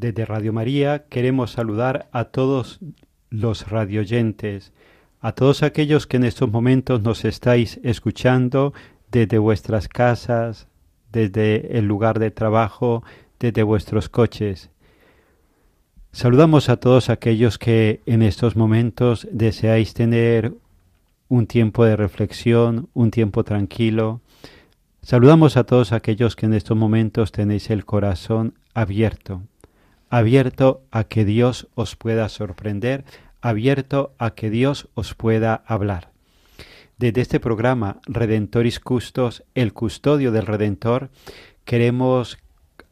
Desde Radio María queremos saludar a todos los radioyentes, a todos aquellos que en estos momentos nos estáis escuchando desde vuestras casas, desde el lugar de trabajo, desde vuestros coches. Saludamos a todos aquellos que en estos momentos deseáis tener un tiempo de reflexión, un tiempo tranquilo. Saludamos a todos aquellos que en estos momentos tenéis el corazón abierto, abierto a que Dios os pueda sorprender, abierto a que Dios os pueda hablar. Desde este programa Redentoris Custos, el custodio del Redentor, queremos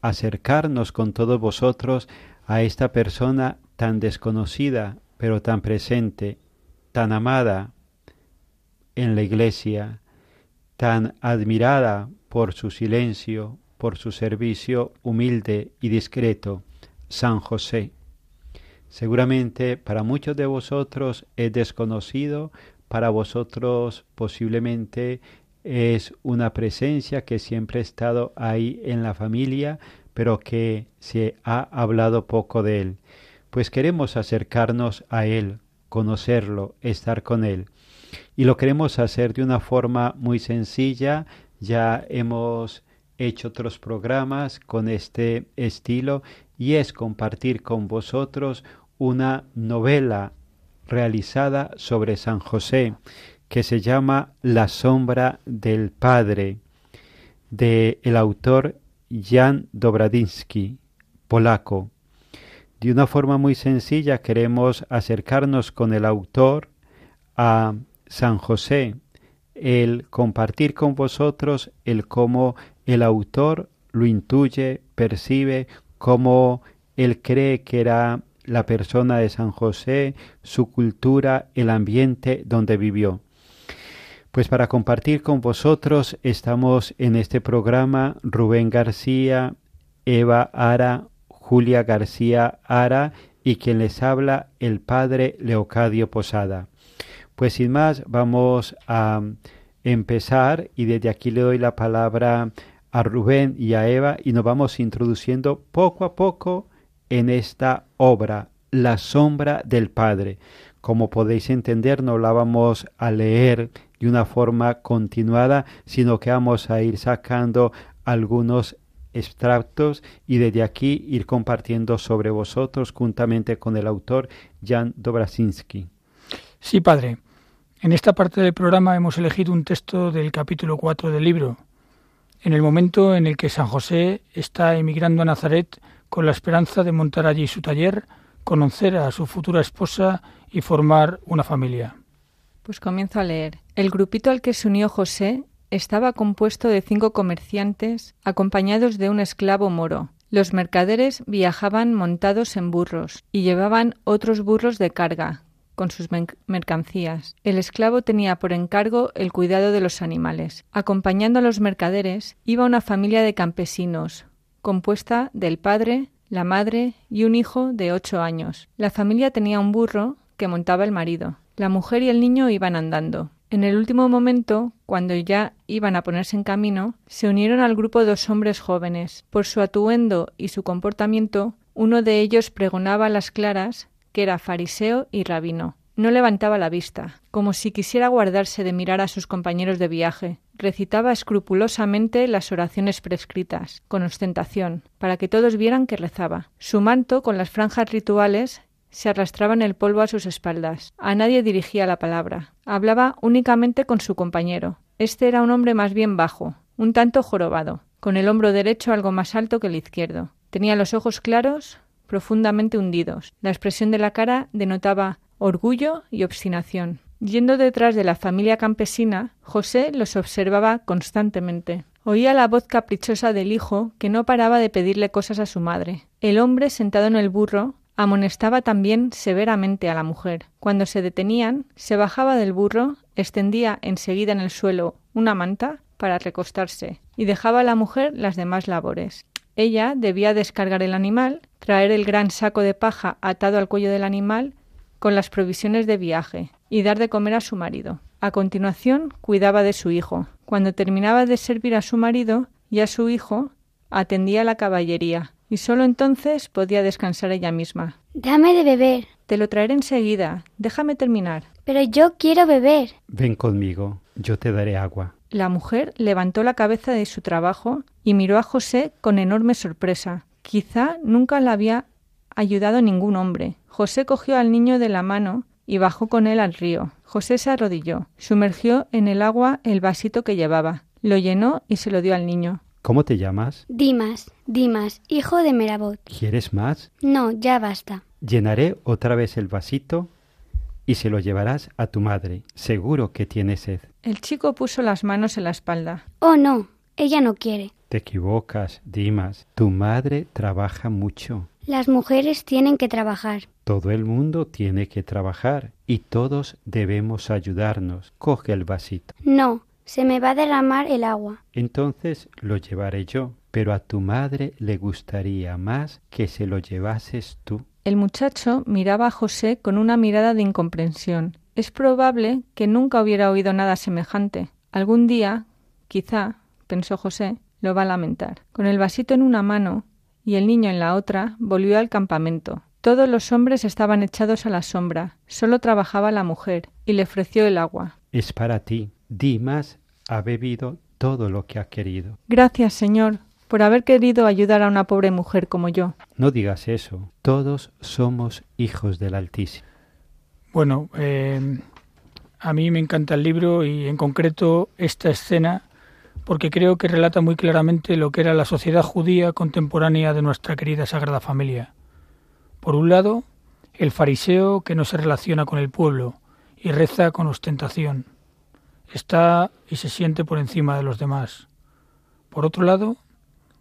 acercarnos con todos vosotros a esta persona tan desconocida, pero tan presente, tan amada en la iglesia, tan admirada por su silencio, por su servicio humilde y discreto, San José. Seguramente para muchos de vosotros es desconocido, para vosotros posiblemente es una presencia que siempre ha estado ahí en la familia, pero que se ha hablado poco de él. Pues queremos acercarnos a él, conocerlo, estar con él. Y lo queremos hacer de una forma muy sencilla. Ya hemos hecho otros programas con este estilo y es compartir con vosotros una novela realizada sobre San José que se llama La sombra del Padre de el autor Jan Dobradinsky, polaco. De una forma muy sencilla queremos acercarnos con el autor a San José, el compartir con vosotros el cómo el autor lo intuye, percibe, cómo él cree que era la persona de San José, su cultura, el ambiente donde vivió. Pues para compartir con vosotros estamos en este programa Rubén García, Eva Ara, Julia García Ara y quien les habla el padre Leocadio Posada. Pues sin más vamos a empezar y desde aquí le doy la palabra a Rubén y a Eva y nos vamos introduciendo poco a poco en esta obra, La sombra del Padre. Como podéis entender, no la vamos a leer de una forma continuada, sino que vamos a ir sacando algunos extractos y desde aquí ir compartiendo sobre vosotros juntamente con el autor Jan Dobrasinski. Sí, padre. En esta parte del programa hemos elegido un texto del capítulo 4 del libro, en el momento en el que San José está emigrando a Nazaret con la esperanza de montar allí su taller, conocer a su futura esposa y formar una familia. Pues comienzo a leer. El grupito al que se unió José estaba compuesto de cinco comerciantes acompañados de un esclavo moro. Los mercaderes viajaban montados en burros y llevaban otros burros de carga con sus mercancías. El esclavo tenía por encargo el cuidado de los animales. Acompañando a los mercaderes iba una familia de campesinos, compuesta del padre, la madre y un hijo de ocho años. La familia tenía un burro que montaba el marido. La mujer y el niño iban andando. En el último momento, cuando ya iban a ponerse en camino, se unieron al grupo dos hombres jóvenes. Por su atuendo y su comportamiento, uno de ellos pregonaba a las claras que era fariseo y rabino. No levantaba la vista, como si quisiera guardarse de mirar a sus compañeros de viaje. Recitaba escrupulosamente las oraciones prescritas, con ostentación, para que todos vieran que rezaba. Su manto, con las franjas rituales, se arrastraba en el polvo a sus espaldas. A nadie dirigía la palabra. Hablaba únicamente con su compañero. Este era un hombre más bien bajo, un tanto jorobado, con el hombro derecho algo más alto que el izquierdo. Tenía los ojos claros, profundamente hundidos. La expresión de la cara denotaba orgullo y obstinación. Yendo detrás de la familia campesina, José los observaba constantemente. Oía la voz caprichosa del hijo que no paraba de pedirle cosas a su madre. El hombre sentado en el burro amonestaba también severamente a la mujer. Cuando se detenían, se bajaba del burro, extendía enseguida en el suelo una manta para recostarse y dejaba a la mujer las demás labores. Ella debía descargar el animal, traer el gran saco de paja atado al cuello del animal con las provisiones de viaje y dar de comer a su marido. A continuación, cuidaba de su hijo. Cuando terminaba de servir a su marido y a su hijo, atendía a la caballería, y sólo entonces podía descansar ella misma. Dame de beber. Te lo traeré enseguida. Déjame terminar. Pero yo quiero beber. Ven conmigo, yo te daré agua. La mujer levantó la cabeza de su trabajo y miró a José con enorme sorpresa. Quizá nunca la había ayudado ningún hombre. José cogió al niño de la mano y bajó con él al río. José se arrodilló, sumergió en el agua el vasito que llevaba, lo llenó y se lo dio al niño. ¿Cómo te llamas? Dimas, Dimas, hijo de Merabot. ¿Quieres más? No, ya basta. Llenaré otra vez el vasito y se lo llevarás a tu madre. Seguro que tiene sed. El chico puso las manos en la espalda. Oh, no, ella no quiere. Te equivocas, Dimas. Tu madre trabaja mucho. Las mujeres tienen que trabajar. Todo el mundo tiene que trabajar y todos debemos ayudarnos. Coge el vasito. No, se me va a derramar el agua. Entonces lo llevaré yo, pero a tu madre le gustaría más que se lo llevases tú. El muchacho miraba a José con una mirada de incomprensión. Es probable que nunca hubiera oído nada semejante. Algún día, quizá, pensó José, lo va a lamentar. Con el vasito en una mano y el niño en la otra, volvió al campamento. Todos los hombres estaban echados a la sombra. Solo trabajaba la mujer, y le ofreció el agua. Es para ti. Dimas ha bebido todo lo que ha querido. Gracias, señor, por haber querido ayudar a una pobre mujer como yo. No digas eso. Todos somos hijos del Altísimo. Bueno, eh, a mí me encanta el libro y en concreto esta escena porque creo que relata muy claramente lo que era la sociedad judía contemporánea de nuestra querida Sagrada Familia. Por un lado, el fariseo que no se relaciona con el pueblo y reza con ostentación. Está y se siente por encima de los demás. Por otro lado,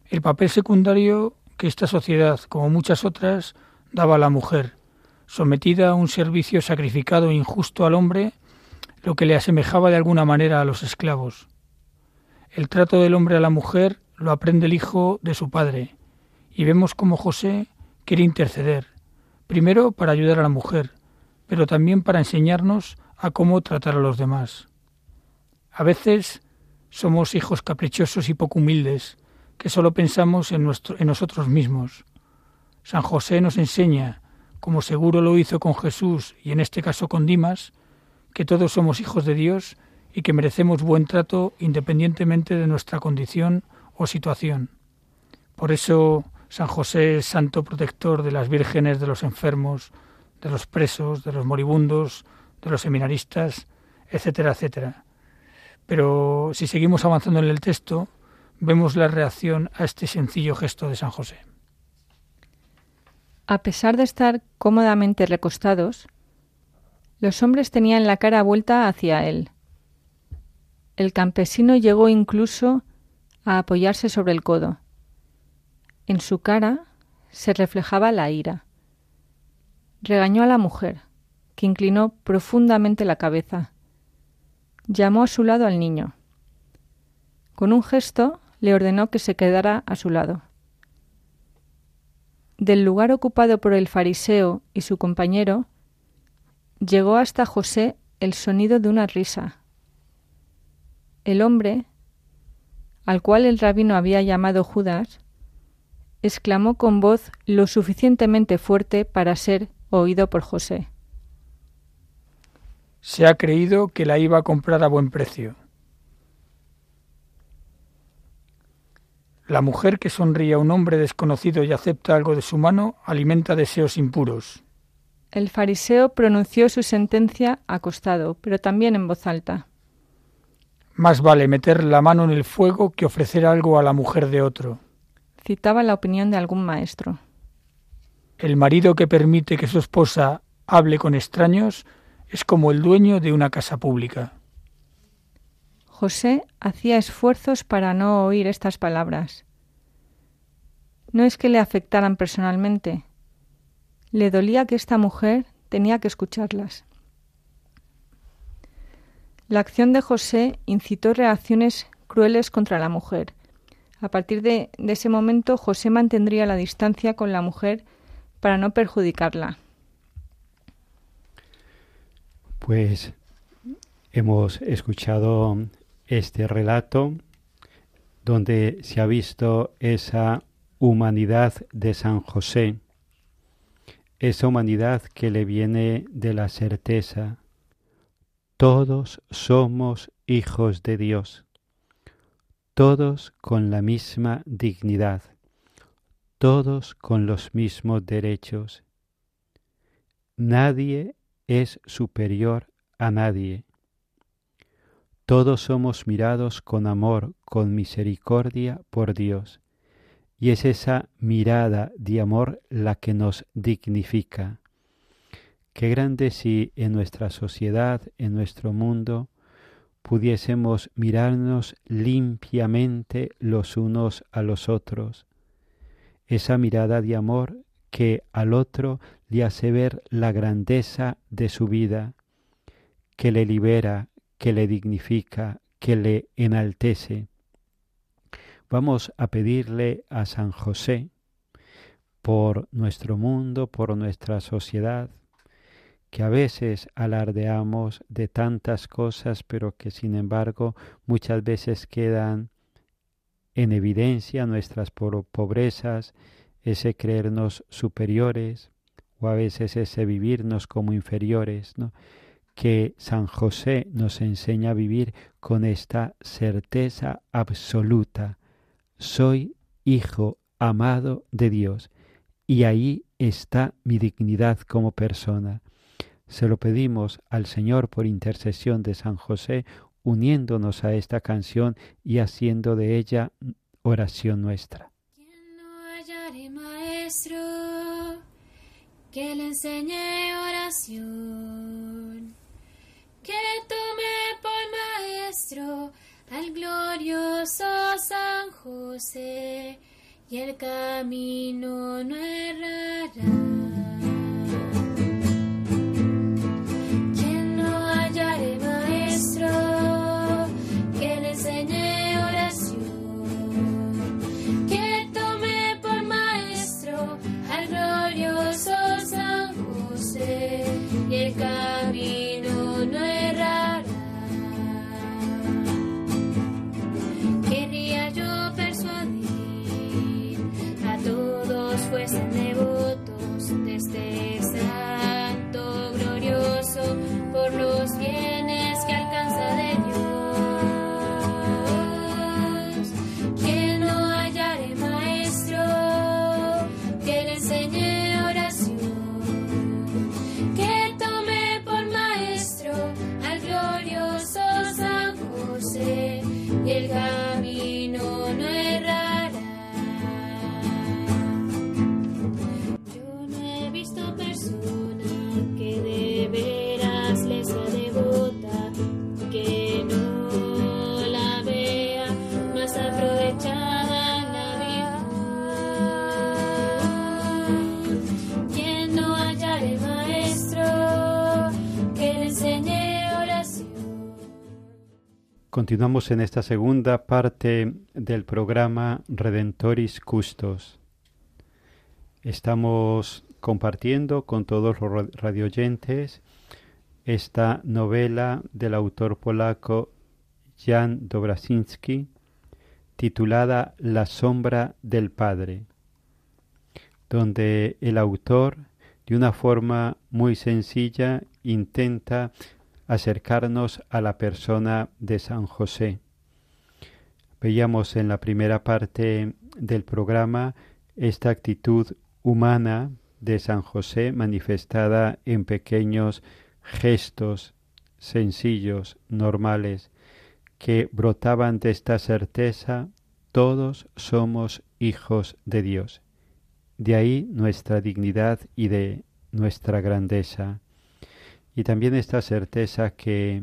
el papel secundario que esta sociedad, como muchas otras, daba a la mujer, sometida a un servicio sacrificado e injusto al hombre, lo que le asemejaba de alguna manera a los esclavos. El trato del hombre a la mujer lo aprende el hijo de su padre, y vemos cómo José quiere interceder, primero para ayudar a la mujer, pero también para enseñarnos a cómo tratar a los demás. A veces somos hijos caprichosos y poco humildes, que solo pensamos en, nuestro, en nosotros mismos. San José nos enseña, como seguro lo hizo con Jesús y en este caso con Dimas, que todos somos hijos de Dios y que merecemos buen trato independientemente de nuestra condición o situación. Por eso San José es santo protector de las vírgenes, de los enfermos, de los presos, de los moribundos, de los seminaristas, etcétera, etcétera. Pero si seguimos avanzando en el texto, vemos la reacción a este sencillo gesto de San José. A pesar de estar cómodamente recostados, los hombres tenían la cara vuelta hacia él. el campesino llegó incluso a apoyarse sobre el codo. En su cara se reflejaba la ira. Regañó a la mujer, que inclinó profundamente la cabeza. Llamó a su lado al niño. Con un gesto le ordenó que se quedara a su lado. Del lugar ocupado por el fariseo y su compañero, llegó hasta José el sonido de una risa. El hombre, al cual el rabino había llamado Judas, exclamó con voz lo suficientemente fuerte para ser oído por José. Se ha creído que la iba a comprar a buen precio. La mujer que sonríe a un hombre desconocido y acepta algo de su mano alimenta deseos impuros. El fariseo pronunció su sentencia acostado, pero también en voz alta. Más vale meter la mano en el fuego que ofrecer algo a la mujer de otro. Citaba la opinión de algún maestro. El marido que permite que su esposa hable con extraños es como el dueño de una casa pública. José hacía esfuerzos para no oír estas palabras. No es que le afectaran personalmente. Le dolía que esta mujer tenía que escucharlas. La acción de José incitó reacciones crueles contra la mujer. A partir de, de, ese momento, José mantendría la distancia con la mujer para no perjudicarla. Pues hemos escuchado este relato donde se ha visto esa humanidad de San José, esa humanidad que le viene de la certeza. Todos somos hijos de Dios, todos con la misma dignidad, todos con los mismos derechos. Nadie es superior a nadie. Todos somos mirados con amor, con misericordia por Dios, y es esa mirada de amor la que nos dignifica. Qué grande si en nuestra sociedad, en nuestro mundo, pudiésemos mirarnos limpiamente los unos a los otros. Esa mirada de amor que al otro le hace ver la grandeza de su vida, que le libera, que le dignifica, que le enaltece. Vamos a pedirle a San José por nuestro mundo, por nuestra sociedad, que a veces alardeamos de tantas cosas, pero que sin embargo muchas veces quedan en evidencia nuestras pobrezas, ese creernos superiores o a veces ese vivirnos como inferiores. Que San José nos enseña a vivir con esta certeza absoluta. Soy hijo amado de Dios y ahí está mi dignidad como persona. Se lo pedimos al Señor por intercesión de San José, uniéndonos a esta canción y haciendo de ella oración nuestra. maestro que le enseñe oración que tome por maestro al glorioso San José y el camino no errará. Continuamos en esta segunda parte del programa Redentoris Custos. Estamos compartiendo con todos los radioyentes esta novela del autor polaco Jan Dobrasinski titulada La sombra del Padre, donde el autor de una forma muy sencilla intenta acercarnos a la persona de San José. Veíamos en la primera parte del programa esta actitud humana de San José manifestada en pequeños gestos sencillos, normales, que brotaban de esta certeza, todos somos hijos de Dios. De ahí nuestra dignidad y de nuestra grandeza y también esta certeza que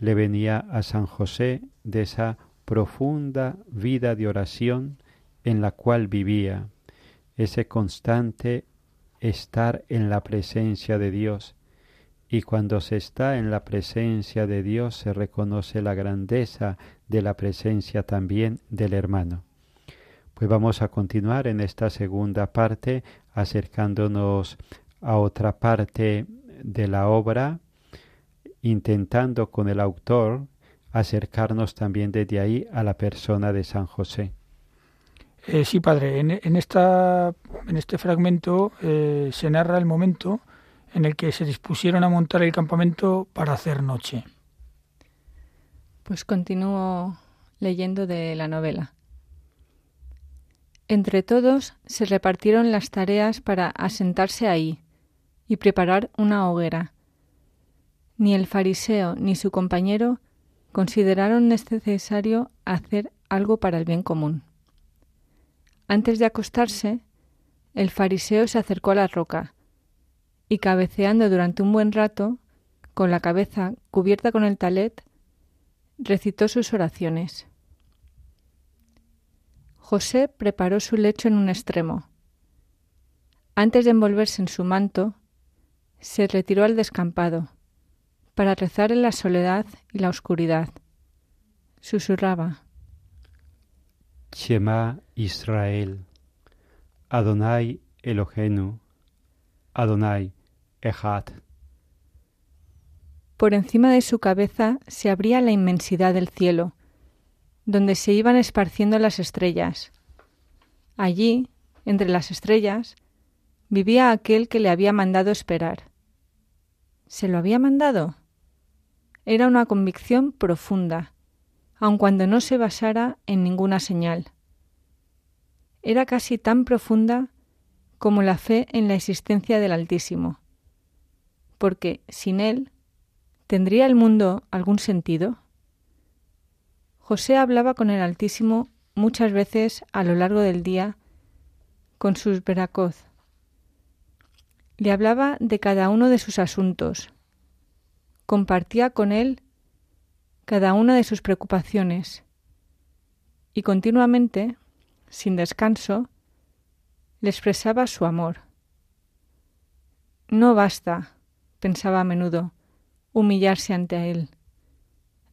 le venía a San José de esa profunda vida de oración en la cual vivía, ese constante estar en la presencia de Dios. Y cuando se está en la presencia de Dios se reconoce la grandeza de la presencia también del hermano. Pues vamos a continuar en esta segunda parte acercándonos a otra parte de la obra, intentando con el autor acercarnos también desde ahí a la persona de San José. Eh, sí, padre, en, en, esta, en este fragmento eh, se narra el momento en el que se dispusieron a montar el campamento para hacer noche. Pues continúo leyendo de la novela. Entre todos se repartieron las tareas para asentarse ahí, y preparar una hoguera. Ni el fariseo ni su compañero consideraron necesario hacer algo para el bien común. Antes de acostarse, el fariseo se acercó a la roca y cabeceando durante un buen rato, con la cabeza cubierta con el talet, recitó sus oraciones. José preparó su lecho en un extremo. Antes de envolverse en su manto, se retiró al descampado para rezar en la soledad y la oscuridad. Susurraba. Shema Israel, Adonai Elohenu, Adonai Echad. Por encima de su cabeza se abría la inmensidad del cielo, donde se iban esparciendo las estrellas. Allí, entre las estrellas, vivía aquel que le había mandado esperar. ¿Se lo había mandado? Era una convicción profunda, aun cuando no se basara en ninguna señal. Era casi tan profunda como la fe en la existencia del Altísimo, porque sin él, ¿tendría el mundo algún sentido? José hablaba con el Altísimo muchas veces a lo largo del día con sus veracoz, le hablaba de cada uno de sus asuntos, compartía con él cada una de sus preocupaciones y continuamente, sin descanso, le expresaba su amor. No basta, pensaba a menudo, humillarse ante él.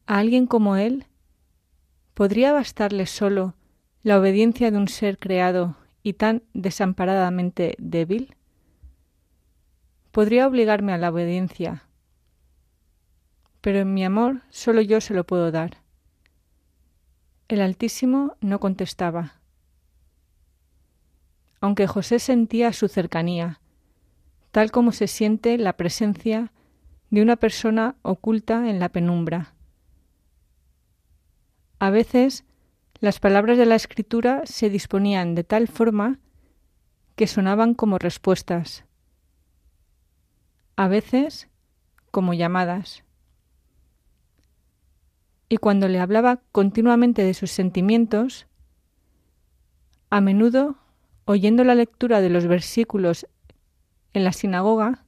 A alguien como él, ¿podría bastarle solo la obediencia de un ser creado y tan desamparadamente débil? Podría obligarme a la obediencia, pero en mi amor solo yo se lo puedo dar. El Altísimo no contestaba. Aunque José sentía su cercanía, tal como se siente la presencia de una persona oculta en la penumbra. A veces las palabras de la escritura se disponían de tal forma que sonaban como respuestas, a veces como llamadas. Y cuando le hablaba continuamente de sus sentimientos, a menudo, oyendo la lectura de los versículos en la sinagoga,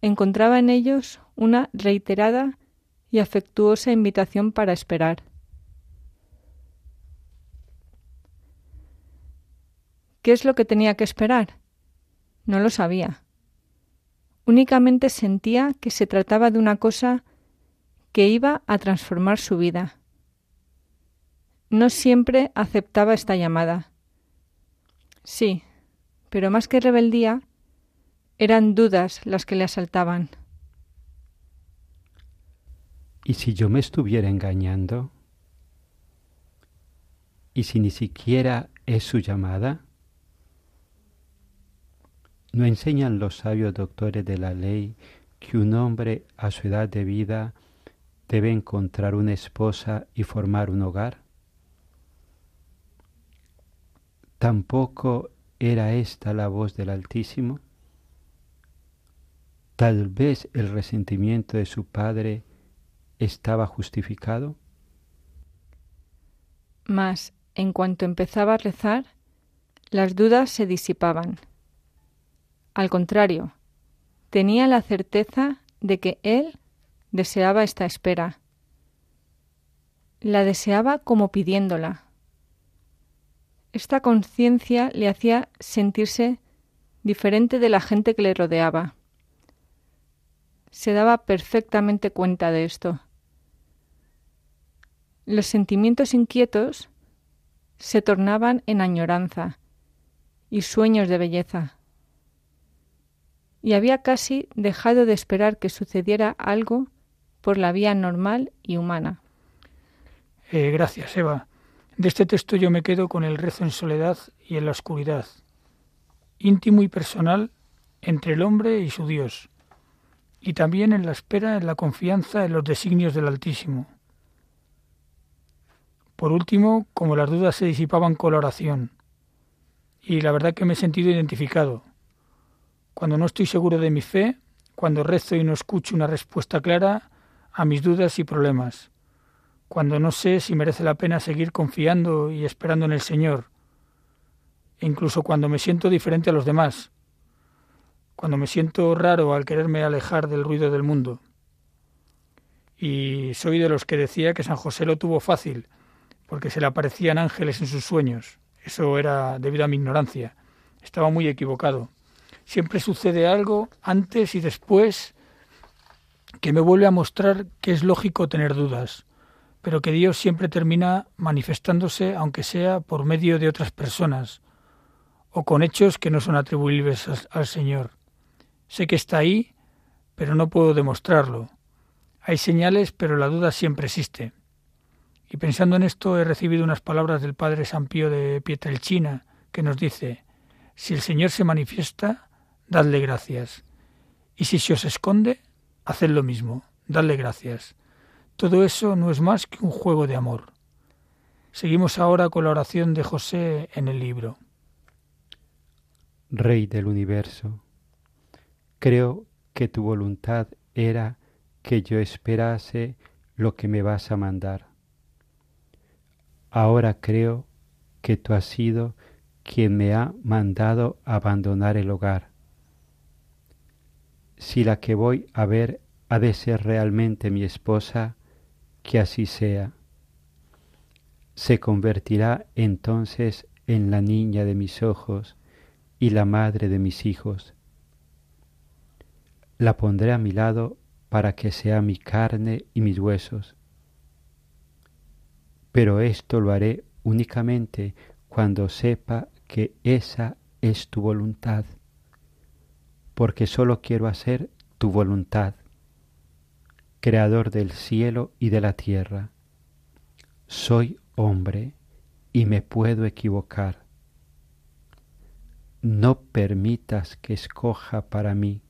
encontraba en ellos una reiterada y afectuosa invitación para esperar. ¿Qué es lo que tenía que esperar? No lo sabía. Únicamente sentía que se trataba de una cosa que iba a transformar su vida. No siempre aceptaba esta llamada. Sí, pero más que rebeldía, eran dudas las que le asaltaban. ¿Y si yo me estuviera engañando? ¿Y si ni siquiera es su llamada? ¿No enseñan los sabios doctores de la ley que un hombre a su edad de vida debe encontrar una esposa y formar un hogar? ¿Tampoco era esta la voz del Altísimo? Tal vez el resentimiento de su padre estaba justificado. Mas, en cuanto empezaba a rezar, las dudas se disipaban. Al contrario, tenía la certeza de que él deseaba esta espera. La deseaba como pidiéndola. Esta conciencia le hacía sentirse diferente de la gente que le rodeaba. Se daba perfectamente cuenta de esto. Los sentimientos inquietos se tornaban en añoranza y sueños de belleza y había casi dejado de esperar que sucediera algo por la vía normal y humana. Eh, gracias, Eva. De este texto yo me quedo con el rezo en soledad y en la oscuridad, íntimo y personal entre el hombre y su Dios, y también en la espera, en la confianza en los designios del Altísimo. Por último, como las dudas se disipaban con la oración, y la verdad que me he sentido identificado, cuando no estoy seguro de mi fe, cuando rezo y no escucho una respuesta clara a mis dudas y problemas, cuando no sé si merece la pena seguir confiando y esperando en el Señor, e incluso cuando me siento diferente a los demás, cuando me siento raro al quererme alejar del ruido del mundo. Y soy de los que decía que San José lo tuvo fácil, porque se le aparecían ángeles en sus sueños. Eso era debido a mi ignorancia. Estaba muy equivocado. Siempre sucede algo antes y después que me vuelve a mostrar que es lógico tener dudas, pero que Dios siempre termina manifestándose, aunque sea por medio de otras personas, o con hechos que no son atribuibles al Señor. Sé que está ahí, pero no puedo demostrarlo. Hay señales, pero la duda siempre existe. Y pensando en esto he recibido unas palabras del Padre San Pío de Pietrelcina, que nos dice, si el Señor se manifiesta, dadle gracias. Y si se os esconde, haced lo mismo, dadle gracias. Todo eso no es más que un juego de amor. Seguimos ahora con la oración de José en el libro. Rey del universo, creo que tu voluntad era que yo esperase lo que me vas a mandar. Ahora creo que tú has sido quien me ha mandado abandonar el hogar si la que voy a ver ha de ser realmente mi esposa, que así sea. Se convertirá entonces en la niña de mis ojos y la madre de mis hijos. La pondré a mi lado para que sea mi carne y mis huesos. Pero esto lo haré únicamente cuando sepa que esa es tu voluntad porque solo quiero hacer tu voluntad, Creador del cielo y de la tierra. Soy hombre y me puedo equivocar. No permitas que escoja para mí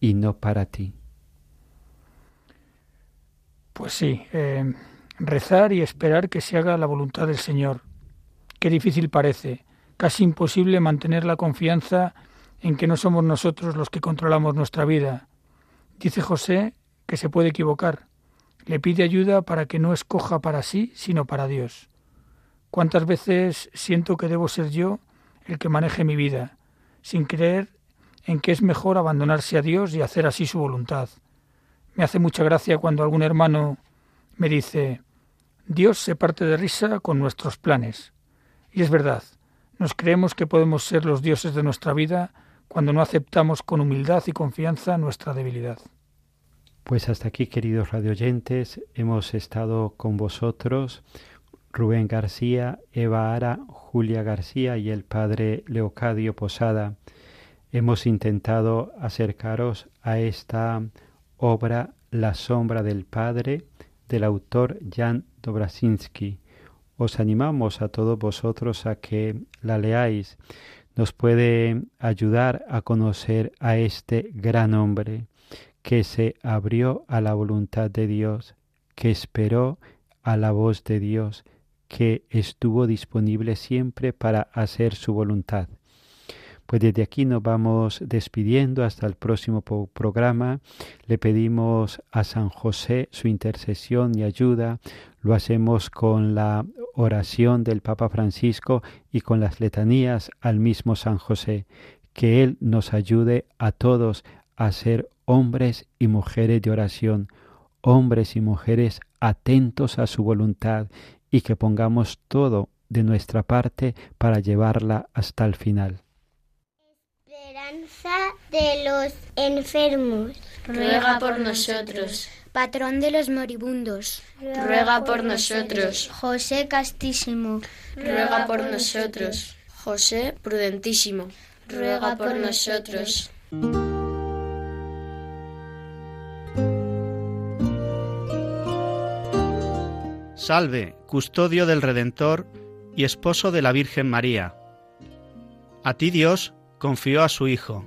y no para ti. Pues sí, eh, rezar y esperar que se haga la voluntad del Señor. Qué difícil parece, casi imposible mantener la confianza en que no somos nosotros los que controlamos nuestra vida. Dice José que se puede equivocar. Le pide ayuda para que no escoja para sí, sino para Dios. ¿Cuántas veces siento que debo ser yo el que maneje mi vida, sin creer en que es mejor abandonarse a Dios y hacer así su voluntad? Me hace mucha gracia cuando algún hermano me dice, Dios se parte de risa con nuestros planes. Y es verdad, nos creemos que podemos ser los dioses de nuestra vida cuando no aceptamos con humildad y confianza nuestra debilidad. Pues hasta aquí, queridos radioyentes, hemos estado con vosotros Rubén García, Eva Ara, Julia García y el padre Leocadio Posada. Hemos intentado acercaros a esta obra La sombra del Padre del autor Jan Dobrasinski. Os animamos a todos vosotros a que la leáis. Nos puede ayudar a conocer a este gran hombre que se abrió a la voluntad de Dios, que esperó a la voz de Dios, que estuvo disponible siempre para hacer su voluntad. Pues desde aquí nos vamos despidiendo hasta el próximo programa. Le pedimos a San José su intercesión y ayuda. Lo hacemos con la oración del Papa Francisco y con las letanías al mismo San José. Que Él nos ayude a todos a ser hombres y mujeres de oración, hombres y mujeres atentos a su voluntad y que pongamos todo de nuestra parte para llevarla hasta el final. De los enfermos. Ruega por nosotros. Patrón de los moribundos. Ruega por nosotros. José Castísimo. Ruega por nosotros. José Prudentísimo. Ruega por nosotros. Salve, custodio del Redentor y esposo de la Virgen María. A ti Dios confió a su Hijo.